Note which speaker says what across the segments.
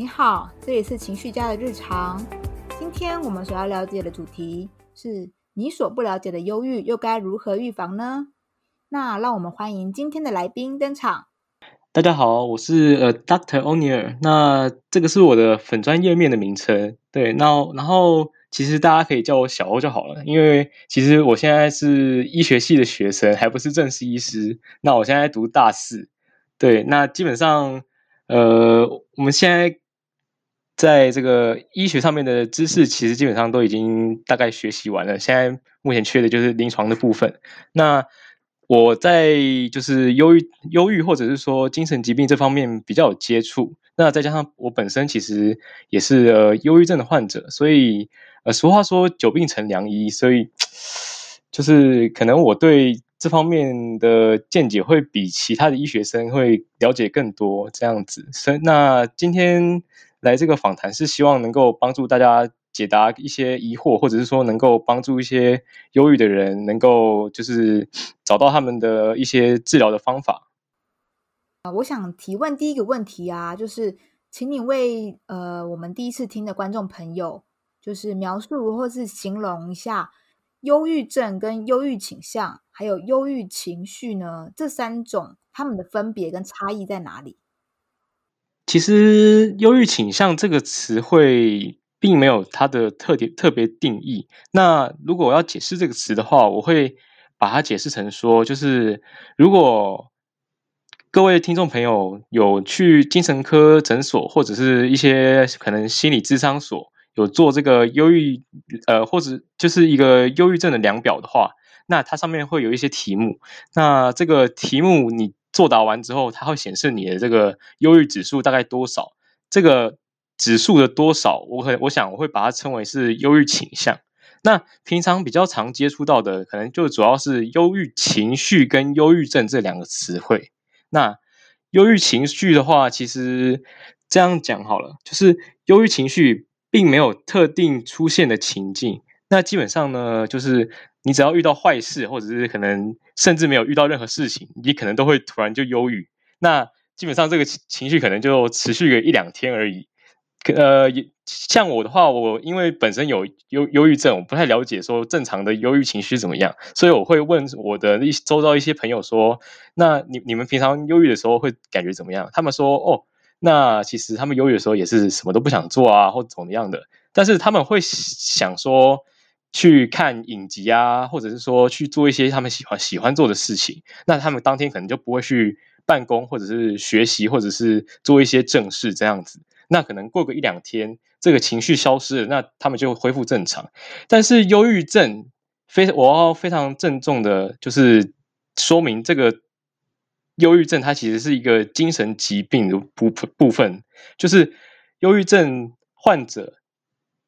Speaker 1: 你好，这里是情绪家的日常。今天我们所要了解的主题是你所不了解的忧郁，又该如何预防呢？那让我们欢迎今天的来宾登场。
Speaker 2: 大家好，我是呃 Doctor O'Neil。那这个是我的粉专页面的名称。对，那然后其实大家可以叫我小欧就好了，因为其实我现在是医学系的学生，还不是正式医师。那我现在读大四。对，那基本上呃我们现在。在这个医学上面的知识，其实基本上都已经大概学习完了。现在目前缺的就是临床的部分。那我在就是忧郁、忧郁或者是说精神疾病这方面比较有接触。那再加上我本身其实也是呃忧郁症的患者，所以呃俗话说久病成良医，所以就是可能我对这方面的见解会比其他的医学生会了解更多这样子。所以那今天。来这个访谈是希望能够帮助大家解答一些疑惑，或者是说能够帮助一些忧郁的人能够就是 找到他们的一些治疗的方法。
Speaker 1: 啊，我想提问第一个问题啊，就是请你为呃我们第一次听的观众朋友，就是描述或是形容一下忧郁症跟忧郁倾向，还有忧郁情绪呢，这三种他们的分别跟差异在哪里？
Speaker 2: 其实，忧郁倾向这个词汇并没有它的特点特别定义。那如果我要解释这个词的话，我会把它解释成说，就是如果各位听众朋友有去精神科诊所或者是一些可能心理咨商所有做这个忧郁呃，或者就是一个忧郁症的量表的话，那它上面会有一些题目。那这个题目你。作答完之后，它会显示你的这个忧郁指数大概多少。这个指数的多少，我可我想我会把它称为是忧郁倾向。那平常比较常接触到的，可能就主要是忧郁情绪跟忧郁症这两个词汇。那忧郁情绪的话，其实这样讲好了，就是忧郁情绪并没有特定出现的情境。那基本上呢，就是。你只要遇到坏事，或者是可能甚至没有遇到任何事情，你可能都会突然就忧郁。那基本上这个情绪可能就持续个一两天而已。呃，像我的话，我因为本身有忧忧郁症，我不太了解说正常的忧郁情绪怎么样，所以我会问我的一周遭一些朋友说：“那你你们平常忧郁的时候会感觉怎么样？”他们说：“哦，那其实他们忧郁的时候也是什么都不想做啊，或怎么样的。但是他们会想说。”去看影集啊，或者是说去做一些他们喜欢喜欢做的事情，那他们当天可能就不会去办公，或者是学习，或者是做一些正事这样子。那可能过个一两天，这个情绪消失了，那他们就恢复正常。但是忧郁症非我要非常郑重的，就是说明这个忧郁症它其实是一个精神疾病的部部分，就是忧郁症患者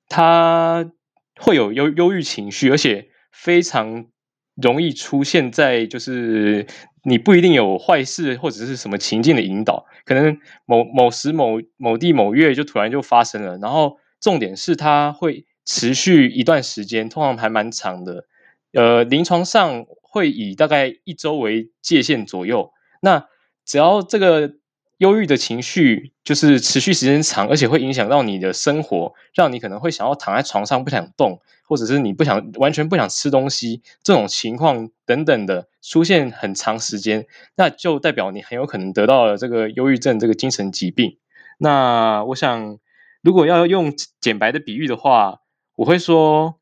Speaker 2: 他。会有忧忧郁情绪，而且非常容易出现在就是你不一定有坏事或者是什么情境的引导，可能某某时某某地某月就突然就发生了，然后重点是它会持续一段时间，通常还蛮长的，呃，临床上会以大概一周为界限左右，那只要这个。忧郁的情绪就是持续时间长，而且会影响到你的生活，让你可能会想要躺在床上不想动，或者是你不想完全不想吃东西这种情况等等的出现很长时间，那就代表你很有可能得到了这个忧郁症这个精神疾病。那我想，如果要用简白的比喻的话，我会说，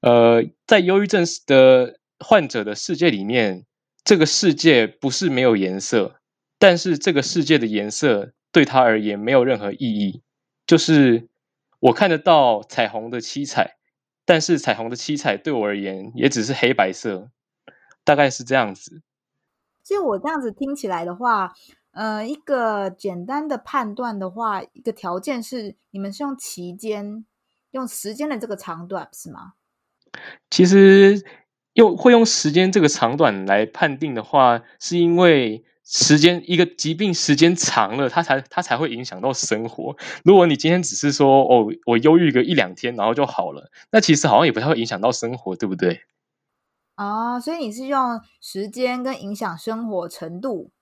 Speaker 2: 呃，在忧郁症的患者的世界里面，这个世界不是没有颜色。但是这个世界的颜色对他而言没有任何意义，就是我看得到彩虹的七彩，但是彩虹的七彩对我而言也只是黑白色，大概是这样子。
Speaker 1: 就我这样子听起来的话，呃，一个简单的判断的话，一个条件是你们是用期间，用时间的这个长短是吗？
Speaker 2: 其实用会用时间这个长短来判定的话，是因为。时间一个疾病时间长了，它才它才会影响到生活。如果你今天只是说哦，我忧郁个一两天，然后就好了，那其实好像也不太会影响到生活，对不对？
Speaker 1: 啊，所以你是用时间跟影响生活程度。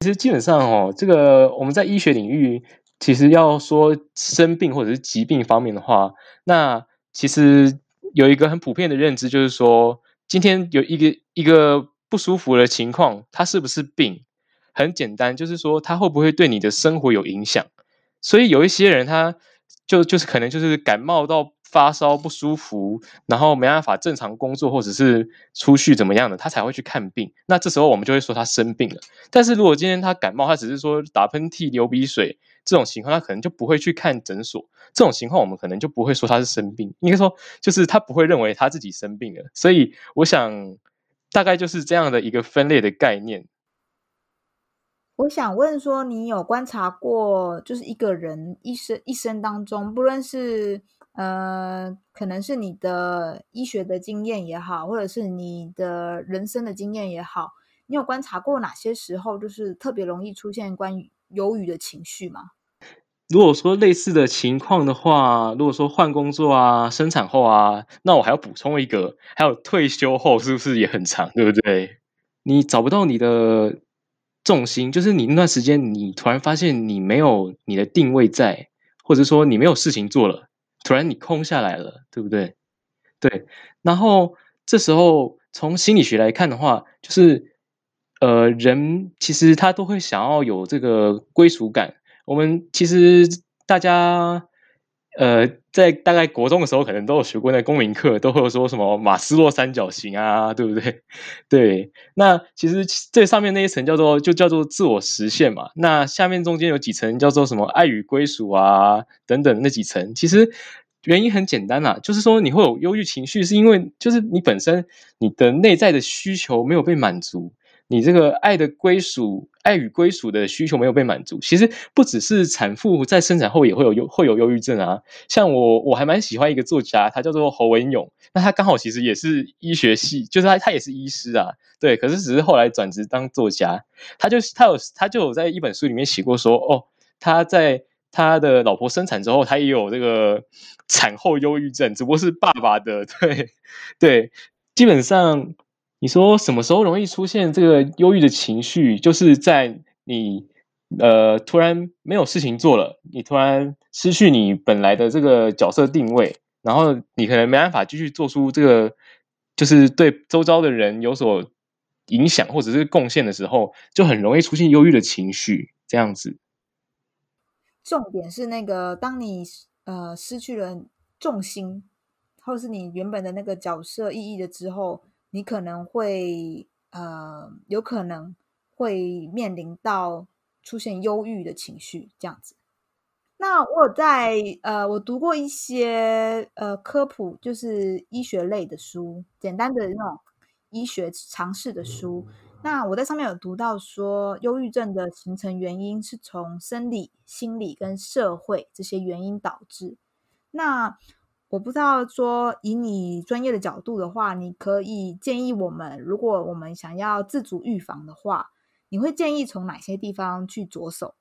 Speaker 2: 其实基本上哦，这个我们在医学领域其实要说生病或者是疾病方面的话，那其实有一个很普遍的认知，就是说今天有一个一个不舒服的情况，它是不是病？很简单，就是说它会不会对你的生活有影响？所以有一些人，他就就是可能就是感冒到发烧不舒服，然后没办法正常工作，或者是出去怎么样的，他才会去看病。那这时候我们就会说他生病了。但是如果今天他感冒，他只是说打喷嚏、流鼻水这种情况，他可能就不会去看诊所。这种情况我们可能就不会说他是生病，应该说就是他不会认为他自己生病了。所以我想大概就是这样的一个分类的概念。
Speaker 1: 我想问说，你有观察过，就是一个人一生一生当中，不论是呃，可能是你的医学的经验也好，或者是你的人生的经验也好，你有观察过哪些时候，就是特别容易出现关于忧郁的情绪吗？
Speaker 2: 如果说类似的情况的话，如果说换工作啊、生产后啊，那我还要补充一个，还有退休后是不是也很长，对不对？你找不到你的。重心就是你那段时间，你突然发现你没有你的定位在，或者说你没有事情做了，突然你空下来了，对不对？对，然后这时候从心理学来看的话，就是呃，人其实他都会想要有这个归属感。我们其实大家。呃，在大概国中的时候，可能都有学过那公民课，都会有说什么马斯洛三角形啊，对不对？对，那其实这上面那一层叫做就叫做自我实现嘛。那下面中间有几层叫做什么爱与归属啊等等那几层，其实原因很简单啦，就是说你会有忧郁情绪，是因为就是你本身你的内在的需求没有被满足。你这个爱的归属、爱与归属的需求没有被满足，其实不只是产妇在生产后也会有忧会有忧郁症啊。像我我还蛮喜欢一个作家，他叫做侯文勇，那他刚好其实也是医学系，就是他他也是医师啊，对，可是只是后来转职当作家。他就是他有他就有在一本书里面写过说，哦，他在他的老婆生产之后，他也有这个产后忧郁症，只不过是爸爸的，对对，基本上。你说什么时候容易出现这个忧郁的情绪？就是在你呃突然没有事情做了，你突然失去你本来的这个角色定位，然后你可能没办法继续做出这个，就是对周遭的人有所影响或者是贡献的时候，就很容易出现忧郁的情绪。这样子，
Speaker 1: 重点是那个当你呃失去了重心，或是你原本的那个角色意义了之后。你可能会呃，有可能会面临到出现忧郁的情绪这样子。那我有在呃，我读过一些呃科普，就是医学类的书，简单的那种医学常识的书。那我在上面有读到说，忧郁症的形成原因是从生理、心理跟社会这些原因导致。那我不知道说，以你专业的角度的话，你可以建议我们，如果我们想要自主预防的话，你会建议从哪些地方去着手？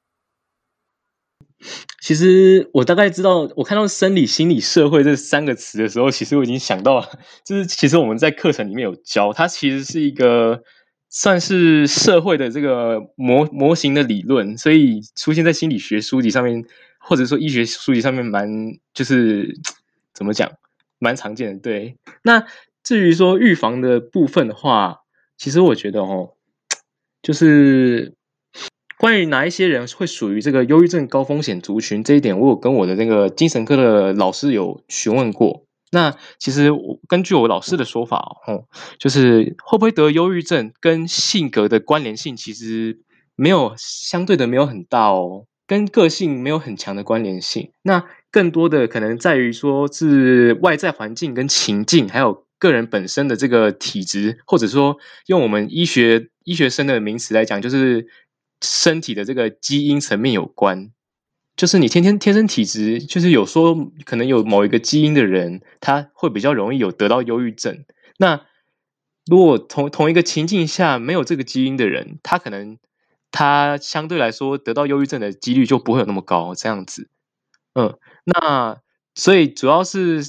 Speaker 2: 其实我大概知道，我看到生理、心理、社会这三个词的时候，其实我已经想到了，就是其实我们在课程里面有教，它其实是一个算是社会的这个模模型的理论，所以出现在心理学书籍上面，或者说医学书籍上面，蛮就是。怎么讲，蛮常见的。对，那至于说预防的部分的话，其实我觉得哦，就是关于哪一些人会属于这个忧郁症高风险族群这一点，我有跟我的那个精神科的老师有询问过。那其实我根据我老师的说法哦，就是会不会得忧郁症跟性格的关联性其实没有相对的没有很大哦，跟个性没有很强的关联性。那更多的可能在于说是外在环境跟情境，还有个人本身的这个体质，或者说用我们医学医学生的名词来讲，就是身体的这个基因层面有关。就是你天天天生体质，就是有说可能有某一个基因的人，他会比较容易有得到忧郁症。那如果同同一个情境下没有这个基因的人，他可能他相对来说得到忧郁症的几率就不会有那么高，这样子，嗯。那所以主要是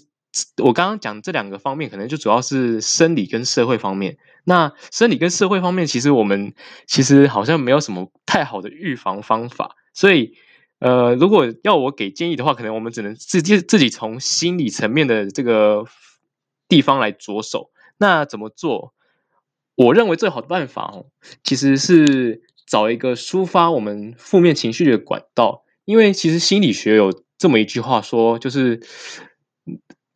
Speaker 2: 我刚刚讲这两个方面，可能就主要是生理跟社会方面。那生理跟社会方面，其实我们其实好像没有什么太好的预防方法。所以，呃，如果要我给建议的话，可能我们只能自己自己从心理层面的这个地方来着手。那怎么做？我认为最好的办法哦，其实是找一个抒发我们负面情绪的管道。因为其实心理学有这么一句话说，就是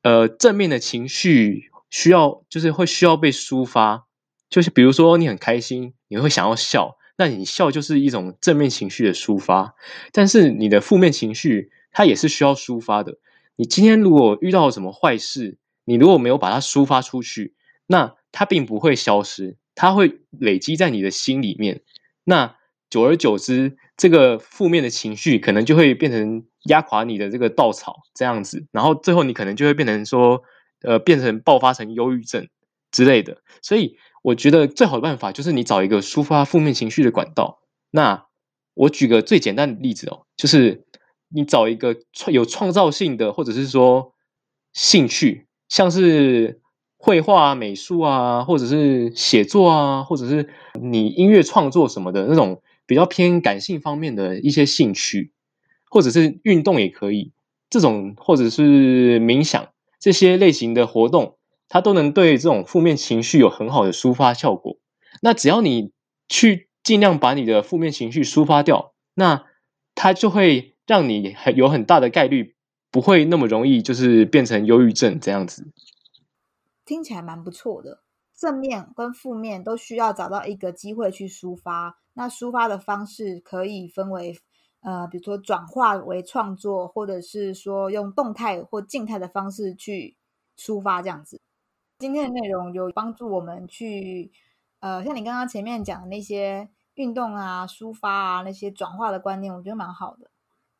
Speaker 2: 呃，正面的情绪需要，就是会需要被抒发。就是比如说你很开心，你会想要笑。那你笑就是一种正面情绪的抒发，但是你的负面情绪它也是需要抒发的。你今天如果遇到了什么坏事，你如果没有把它抒发出去，那它并不会消失，它会累积在你的心里面。那久而久之，这个负面的情绪可能就会变成压垮你的这个稻草这样子，然后最后你可能就会变成说，呃，变成爆发成忧郁症之类的。所以。我觉得最好的办法就是你找一个抒发负面情绪的管道。那我举个最简单的例子哦，就是你找一个创有创造性的，或者是说兴趣，像是绘画啊、美术啊，或者是写作啊，或者是你音乐创作什么的那种比较偏感性方面的一些兴趣，或者是运动也可以，这种或者是冥想这些类型的活动。它都能对这种负面情绪有很好的抒发效果。那只要你去尽量把你的负面情绪抒发掉，那它就会让你很有很大的概率不会那么容易就是变成忧郁症这样子。
Speaker 1: 听起来蛮不错的，正面跟负面都需要找到一个机会去抒发。那抒发的方式可以分为呃，比如说转化为创作，或者是说用动态或静态的方式去抒发这样子。今天的内容有帮助我们去，呃，像你刚刚前面讲的那些运动啊、抒发啊、那些转化的观念，我觉得蛮好的。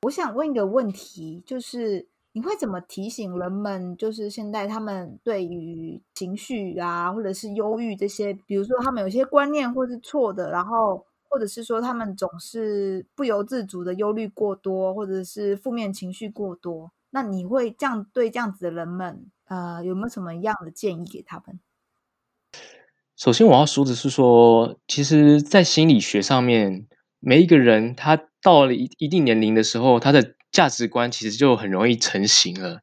Speaker 1: 我想问一个问题，就是你会怎么提醒人们，就是现在他们对于情绪啊，或者是忧郁这些，比如说他们有些观念或是错的，然后或者是说他们总是不由自主的忧虑过多，或者是负面情绪过多，那你会这样对这样子的人们？呃，有没有什么样的建议给他们？
Speaker 2: 首先，我要说的是说，其实，在心理学上面，每一个人他到了一一定年龄的时候，他的价值观其实就很容易成型了。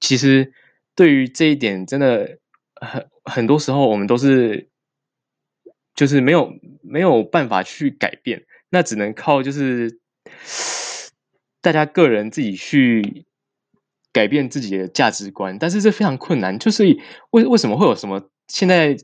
Speaker 2: 其实，对于这一点，真的很很多时候，我们都是就是没有没有办法去改变，那只能靠就是大家个人自己去。改变自己的价值观，但是这非常困难。就是为为什么会有什么？现在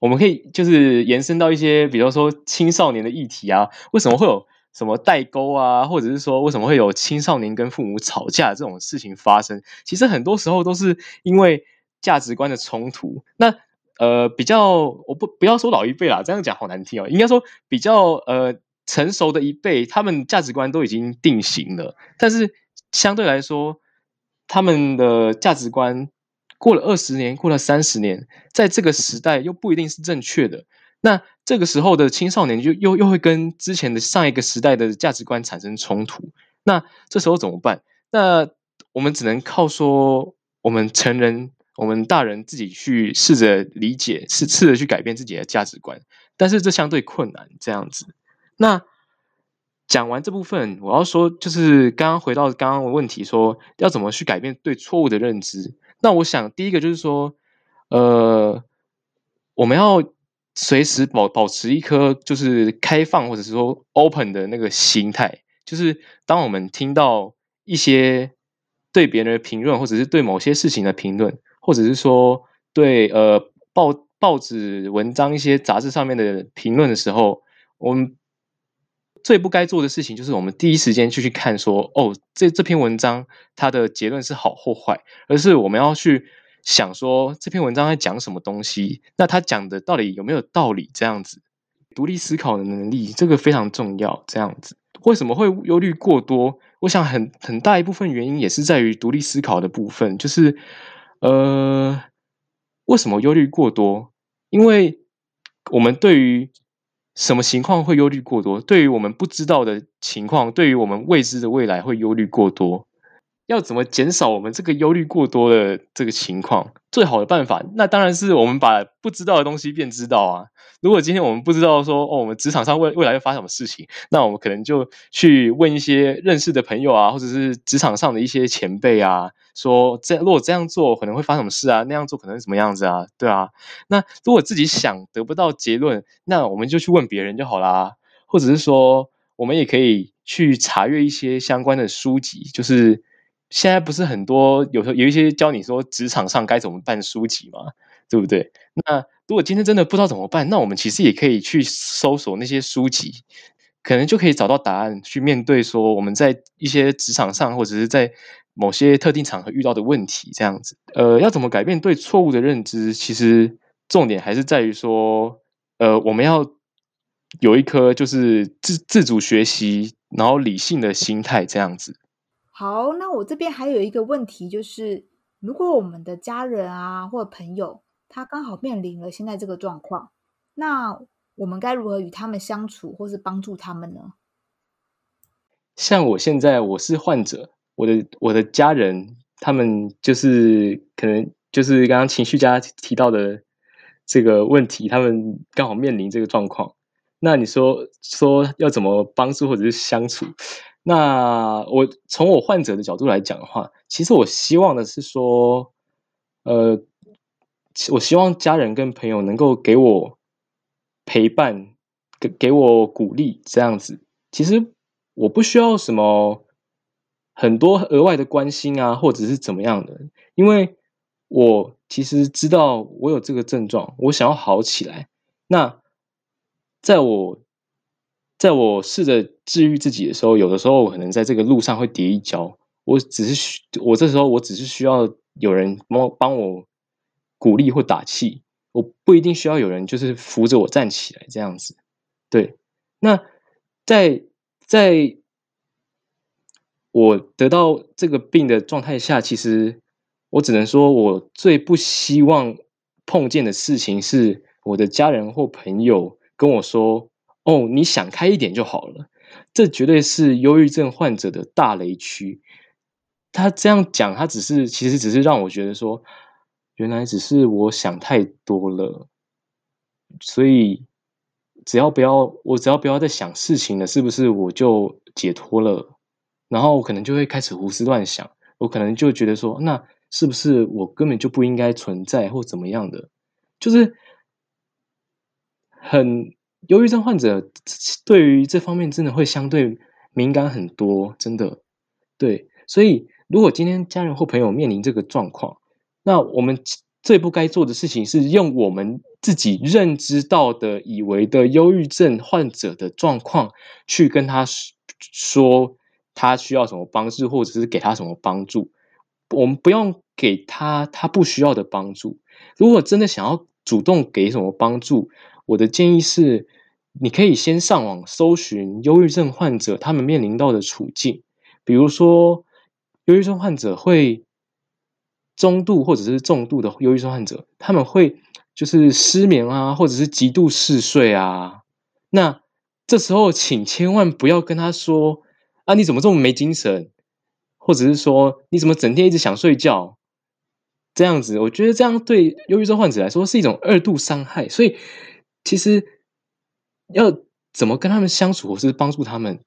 Speaker 2: 我们可以就是延伸到一些，比如说青少年的议题啊，为什么会有什么代沟啊？或者是说为什么会有青少年跟父母吵架这种事情发生？其实很多时候都是因为价值观的冲突。那呃，比较我不不要说老一辈啦，这样讲好难听哦。应该说比较呃成熟的一辈，他们价值观都已经定型了，但是相对来说。他们的价值观过了二十年，过了三十年，在这个时代又不一定是正确的。那这个时候的青少年就又又会跟之前的上一个时代的价值观产生冲突。那这时候怎么办？那我们只能靠说，我们成人，我们大人自己去试着理解，试试着去改变自己的价值观。但是这相对困难，这样子。那。讲完这部分，我要说，就是刚刚回到刚刚的问题，说要怎么去改变对错误的认知。那我想，第一个就是说，呃，我们要随时保保持一颗就是开放或者是说 open 的那个心态。就是当我们听到一些对别人的评论，或者是对某些事情的评论，或者是说对呃报报纸文章、一些杂志上面的评论的时候，我们。最不该做的事情就是我们第一时间就去看说，哦，这这篇文章它的结论是好或坏，而是我们要去想说这篇文章在讲什么东西，那他讲的到底有没有道理？这样子，独立思考的能力这个非常重要。这样子，为什么会忧虑过多？我想很很大一部分原因也是在于独立思考的部分，就是呃，为什么忧虑过多？因为我们对于什么情况会忧虑过多？对于我们不知道的情况，对于我们未知的未来会忧虑过多。要怎么减少我们这个忧虑过多的这个情况？最好的办法，那当然是我们把不知道的东西变知道啊。如果今天我们不知道说哦，我们职场上未未来会发生什么事情，那我们可能就去问一些认识的朋友啊，或者是职场上的一些前辈啊，说这如果这样做可能会发生什么事啊，那样做可能是什么样子啊？对啊。那如果自己想得不到结论，那我们就去问别人就好啦，或者是说，我们也可以去查阅一些相关的书籍，就是。现在不是很多，有时候有一些教你说职场上该怎么办书籍嘛，对不对？那如果今天真的不知道怎么办，那我们其实也可以去搜索那些书籍，可能就可以找到答案，去面对说我们在一些职场上或者是在某些特定场合遇到的问题，这样子。呃，要怎么改变对错误的认知？其实重点还是在于说，呃，我们要有一颗就是自自主学习，然后理性的心态，这样子。
Speaker 1: 好，那我这边还有一个问题，就是如果我们的家人啊或者朋友，他刚好面临了现在这个状况，那我们该如何与他们相处，或是帮助他们呢？
Speaker 2: 像我现在我是患者，我的我的家人，他们就是可能就是刚刚情绪家提到的这个问题，他们刚好面临这个状况，那你说说要怎么帮助或者是相处？那我从我患者的角度来讲的话，其实我希望的是说，呃，我希望家人跟朋友能够给我陪伴，给给我鼓励，这样子。其实我不需要什么很多额外的关心啊，或者是怎么样的，因为我其实知道我有这个症状，我想要好起来。那在我。在我试着治愈自己的时候，有的时候我可能在这个路上会跌一跤。我只是需，我这时候我只是需要有人帮帮我鼓励或打气，我不一定需要有人就是扶着我站起来这样子。对，那在在我得到这个病的状态下，其实我只能说，我最不希望碰见的事情是我的家人或朋友跟我说。哦，你想开一点就好了。这绝对是忧郁症患者的大雷区。他这样讲，他只是其实只是让我觉得说，原来只是我想太多了。所以，只要不要我只要不要再想事情了，是不是我就解脱了？然后我可能就会开始胡思乱想，我可能就觉得说，那是不是我根本就不应该存在或怎么样的？就是很。忧郁症患者对于这方面真的会相对敏感很多，真的。对，所以如果今天家人或朋友面临这个状况，那我们最不该做的事情是用我们自己认知到的、以为的忧郁症患者的状况去跟他说他需要什么帮助，或者是给他什么帮助。我们不用给他他不需要的帮助。如果真的想要主动给什么帮助，我的建议是，你可以先上网搜寻忧郁症患者他们面临到的处境，比如说，忧郁症患者会中度或者是重度的忧郁症患者，他们会就是失眠啊，或者是极度嗜睡啊。那这时候，请千万不要跟他说啊，你怎么这么没精神，或者是说你怎么整天一直想睡觉，这样子，我觉得这样对忧郁症患者来说是一种二度伤害，所以。其实要怎么跟他们相处，或是帮助他们，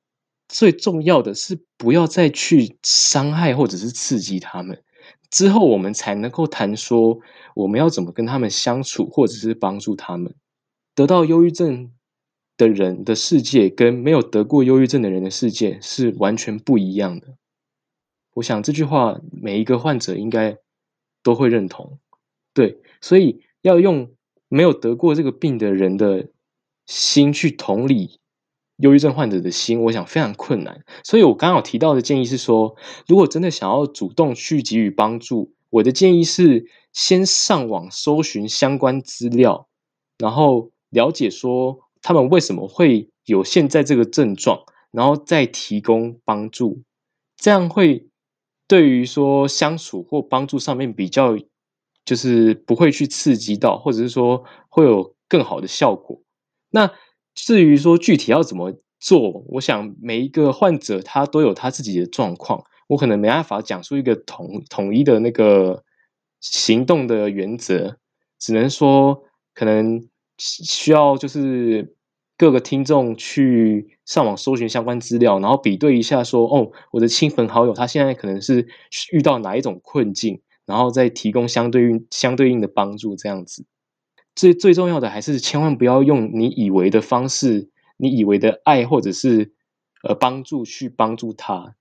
Speaker 2: 最重要的是不要再去伤害或者是刺激他们。之后我们才能够谈说我们要怎么跟他们相处，或者是帮助他们。得到忧郁症的人的世界跟没有得过忧郁症的人的世界是完全不一样的。我想这句话每一个患者应该都会认同。对，所以要用。没有得过这个病的人的心去同理忧郁症患者的心，我想非常困难。所以我刚好提到的建议是说，如果真的想要主动去给予帮助，我的建议是先上网搜寻相关资料，然后了解说他们为什么会有现在这个症状，然后再提供帮助。这样会对于说相处或帮助上面比较。就是不会去刺激到，或者是说会有更好的效果。那至于说具体要怎么做，我想每一个患者他都有他自己的状况，我可能没办法讲出一个统统一的那个行动的原则，只能说可能需要就是各个听众去上网搜寻相关资料，然后比对一下说，哦，我的亲朋好友他现在可能是遇到哪一种困境，然后再提供相对应相对应的帮助，这样子。最最重要的还是千万不要用你以为的方式，你以为的爱或者是呃帮助去帮助他。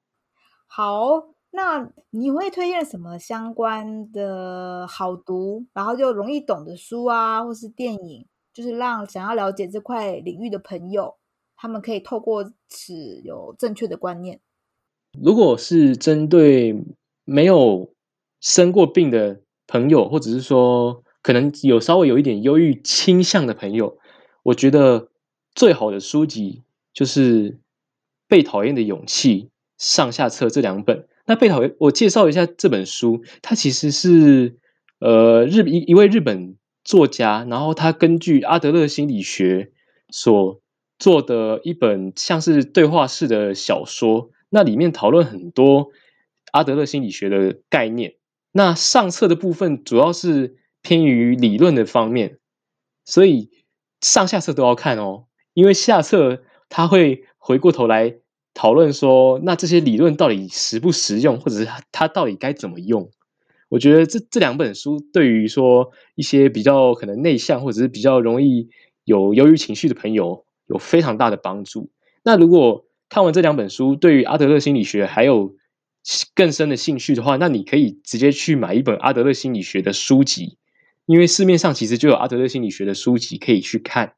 Speaker 1: 好，那你会推荐什么相关的好读，然后就容易懂的书啊，或是电影，就是让想要了解这块领域的朋友，他们可以透过此有正确的观念。
Speaker 2: 如果是针对没有生过病的朋友，或者是说。可能有稍微有一点忧郁倾向的朋友，我觉得最好的书籍就是《被讨厌的勇气》上下册这两本。那被讨厌，我介绍一下这本书，它其实是呃日一一位日本作家，然后他根据阿德勒心理学所做的一本像是对话式的小说，那里面讨论很多阿德勒心理学的概念。那上册的部分主要是。偏于理论的方面，所以上下册都要看哦。因为下册他会回过头来讨论说，那这些理论到底实不实用，或者是他到底该怎么用？我觉得这这两本书对于说一些比较可能内向，或者是比较容易有忧郁情绪的朋友，有非常大的帮助。那如果看完这两本书，对于阿德勒心理学还有更深的兴趣的话，那你可以直接去买一本阿德勒心理学的书籍。因为市面上其实就有阿德勒心理学的书籍可以去看。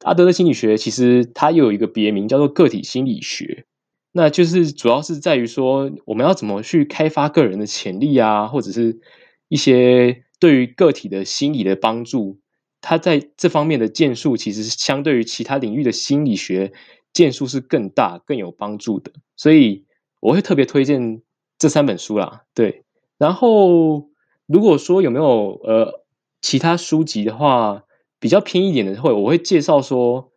Speaker 2: 阿德勒心理学其实它又有一个别名叫做个体心理学，那就是主要是在于说我们要怎么去开发个人的潜力啊，或者是一些对于个体的心理的帮助。它在这方面的建树其实是相对于其他领域的心理学建树是更大更有帮助的。所以我会特别推荐这三本书啦。对，然后如果说有没有呃。其他书籍的话，比较偏一点的会，我会介绍说，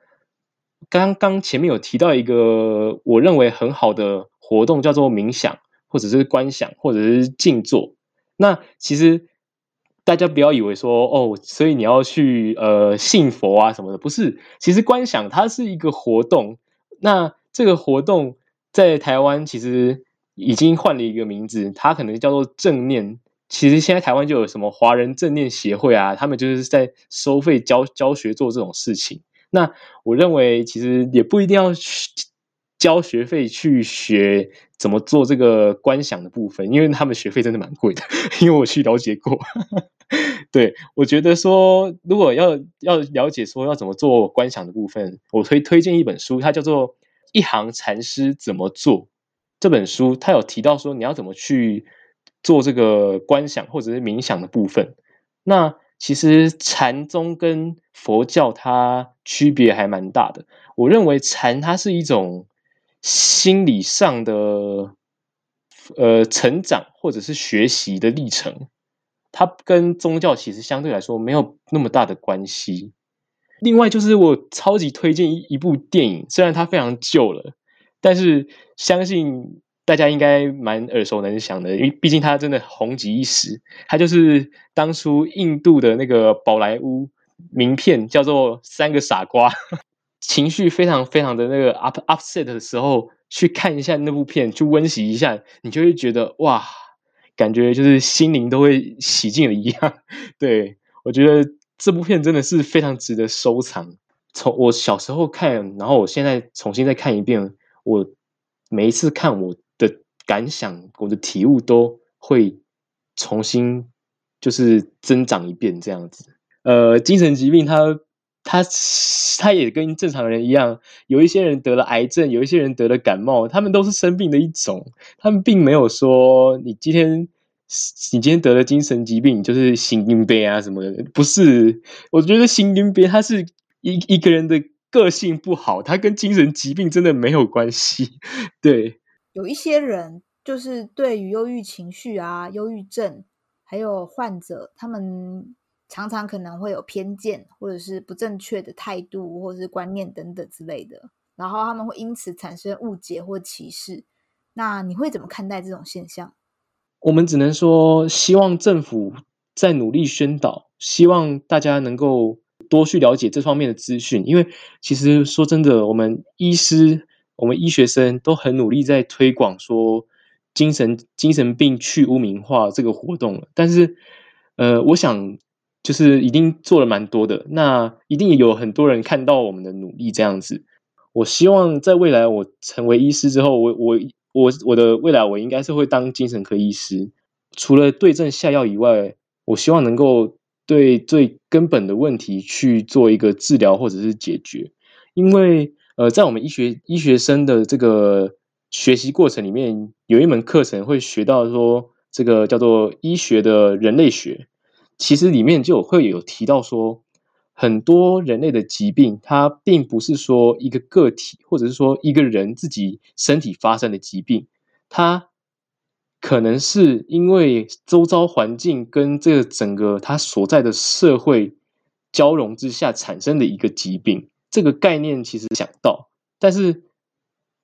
Speaker 2: 刚刚前面有提到一个我认为很好的活动，叫做冥想，或者是观想，或者是静坐。那其实大家不要以为说哦，所以你要去呃信佛啊什么的，不是。其实观想它是一个活动，那这个活动在台湾其实已经换了一个名字，它可能叫做正念。其实现在台湾就有什么华人正念协会啊，他们就是在收费教教学做这种事情。那我认为其实也不一定要交学费去学怎么做这个观想的部分，因为他们学费真的蛮贵的，因为我去了解过。对，我觉得说如果要要了解说要怎么做观想的部分，我推推荐一本书，它叫做《一行禅师怎么做》。这本书它有提到说你要怎么去。做这个观想或者是冥想的部分，那其实禅宗跟佛教它区别还蛮大的。我认为禅它是一种心理上的呃成长或者是学习的历程，它跟宗教其实相对来说没有那么大的关系。另外就是我超级推荐一一部电影，虽然它非常旧了，但是相信。大家应该蛮耳熟能详的，因为毕竟他真的红极一时。他就是当初印度的那个宝莱坞名片，叫做《三个傻瓜》。情绪非常非常的那个 up upset 的时候，去看一下那部片，去温习一下，你就会觉得哇，感觉就是心灵都会洗净了一样。对，我觉得这部片真的是非常值得收藏。从我小时候看，然后我现在重新再看一遍，我每一次看我。感想，我的体悟都会重新就是增长一遍这样子。呃，精神疾病它，它它也跟正常人一样，有一些人得了癌症，有一些人得了感冒，他们都是生病的一种。他们并没有说你今天你今天得了精神疾病，就是心因病啊什么的，不是。我觉得心因病，它是一一个人的个性不好，它跟精神疾病真的没有关系。对。
Speaker 1: 有一些人就是对于忧郁情绪啊、忧郁症，还有患者，他们常常可能会有偏见，或者是不正确的态度，或者是观念等等之类的，然后他们会因此产生误解或歧视。那你会怎么看待这种现象？
Speaker 2: 我们只能说，希望政府在努力宣导，希望大家能够多去了解这方面的资讯。因为其实说真的，我们医师、我们医学生都很努力在推广说精神精神病去污名化这个活动了。但是，呃，我想就是已经做了蛮多的，那一定有很多人看到我们的努力这样子。我希望在未来我成为医师之后，我我。我我的未来，我应该是会当精神科医师。除了对症下药以外，我希望能够对最根本的问题去做一个治疗或者是解决。因为呃，在我们医学医学生的这个学习过程里面，有一门课程会学到说，这个叫做医学的人类学，其实里面就会有提到说。很多人类的疾病，它并不是说一个个体，或者是说一个人自己身体发生的疾病，它可能是因为周遭环境跟这个整个它所在的社会交融之下产生的一个疾病。这个概念其实想到，但是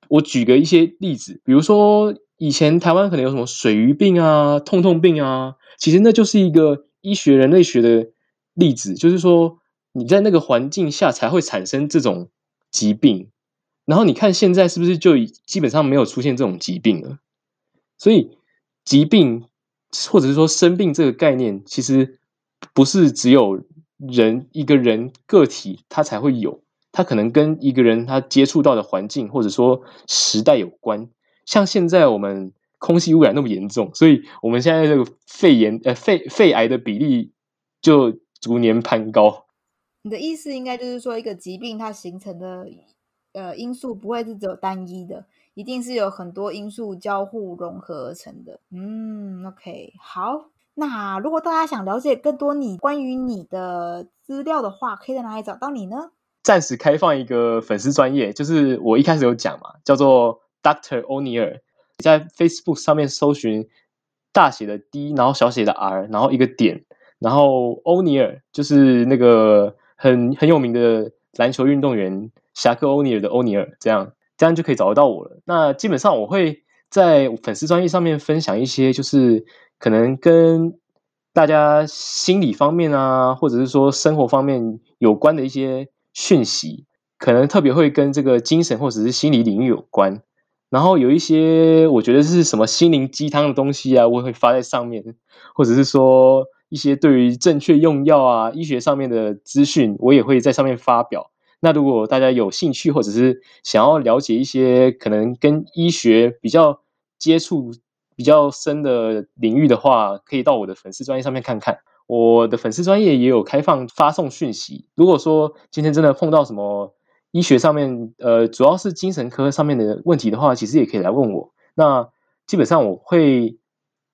Speaker 2: 我举个一些例子，比如说以前台湾可能有什么水鱼病啊、痛痛病啊，其实那就是一个医学人类学的例子，就是说。你在那个环境下才会产生这种疾病，然后你看现在是不是就基本上没有出现这种疾病了？所以疾病或者是说生病这个概念，其实不是只有人一个人个体他才会有，它可能跟一个人他接触到的环境或者说时代有关。像现在我们空气污染那么严重，所以我们现在这个肺炎呃肺肺癌的比例就逐年攀高。
Speaker 1: 你的意思应该就是说，一个疾病它形成的呃因素不会是只有单一的，一定是有很多因素交互融合而成的。嗯，OK，好。那如果大家想了解更多你关于你的资料的话，可以在哪里找到你呢？
Speaker 2: 暂时开放一个粉丝专业，就是我一开始有讲嘛，叫做 Doctor 欧尼尔。你在 Facebook 上面搜寻大写的 D，然后小写的 R，然后一个点，然后欧尼尔就是那个。很很有名的篮球运动员侠客欧尼尔的欧尼尔，这样这样就可以找得到我了。那基本上我会在粉丝专业上面分享一些，就是可能跟大家心理方面啊，或者是说生活方面有关的一些讯息，可能特别会跟这个精神或者是心理领域有关。然后有一些我觉得是什么心灵鸡汤的东西啊，我也会发在上面，或者是说。一些对于正确用药啊、医学上面的资讯，我也会在上面发表。那如果大家有兴趣，或者是想要了解一些可能跟医学比较接触比较深的领域的话，可以到我的粉丝专业上面看看。我的粉丝专业也有开放发送讯息。如果说今天真的碰到什么医学上面，呃，主要是精神科上面的问题的话，其实也可以来问我。那基本上我会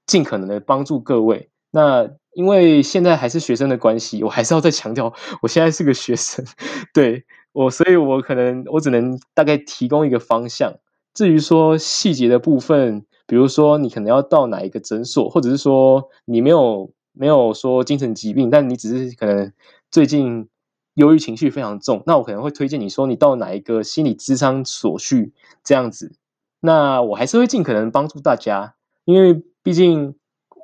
Speaker 2: 尽可能的帮助各位。那因为现在还是学生的关系，我还是要再强调，我现在是个学生，对我，所以我可能我只能大概提供一个方向。至于说细节的部分，比如说你可能要到哪一个诊所，或者是说你没有没有说精神疾病，但你只是可能最近忧郁情绪非常重，那我可能会推荐你说你到哪一个心理咨商所去这样子。那我还是会尽可能帮助大家，因为毕竟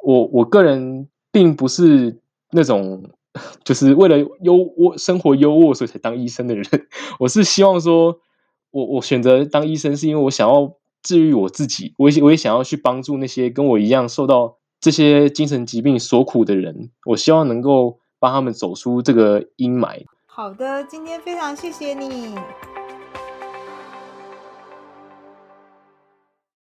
Speaker 2: 我我个人。并不是那种就是为了优渥生活优渥所以才当医生的人。我是希望说，我我选择当医生是因为我想要治愈我自己，我也我也想要去帮助那些跟我一样受到这些精神疾病所苦的人。我希望能够帮他们走出这个阴霾。
Speaker 1: 好的，今天非常谢谢你。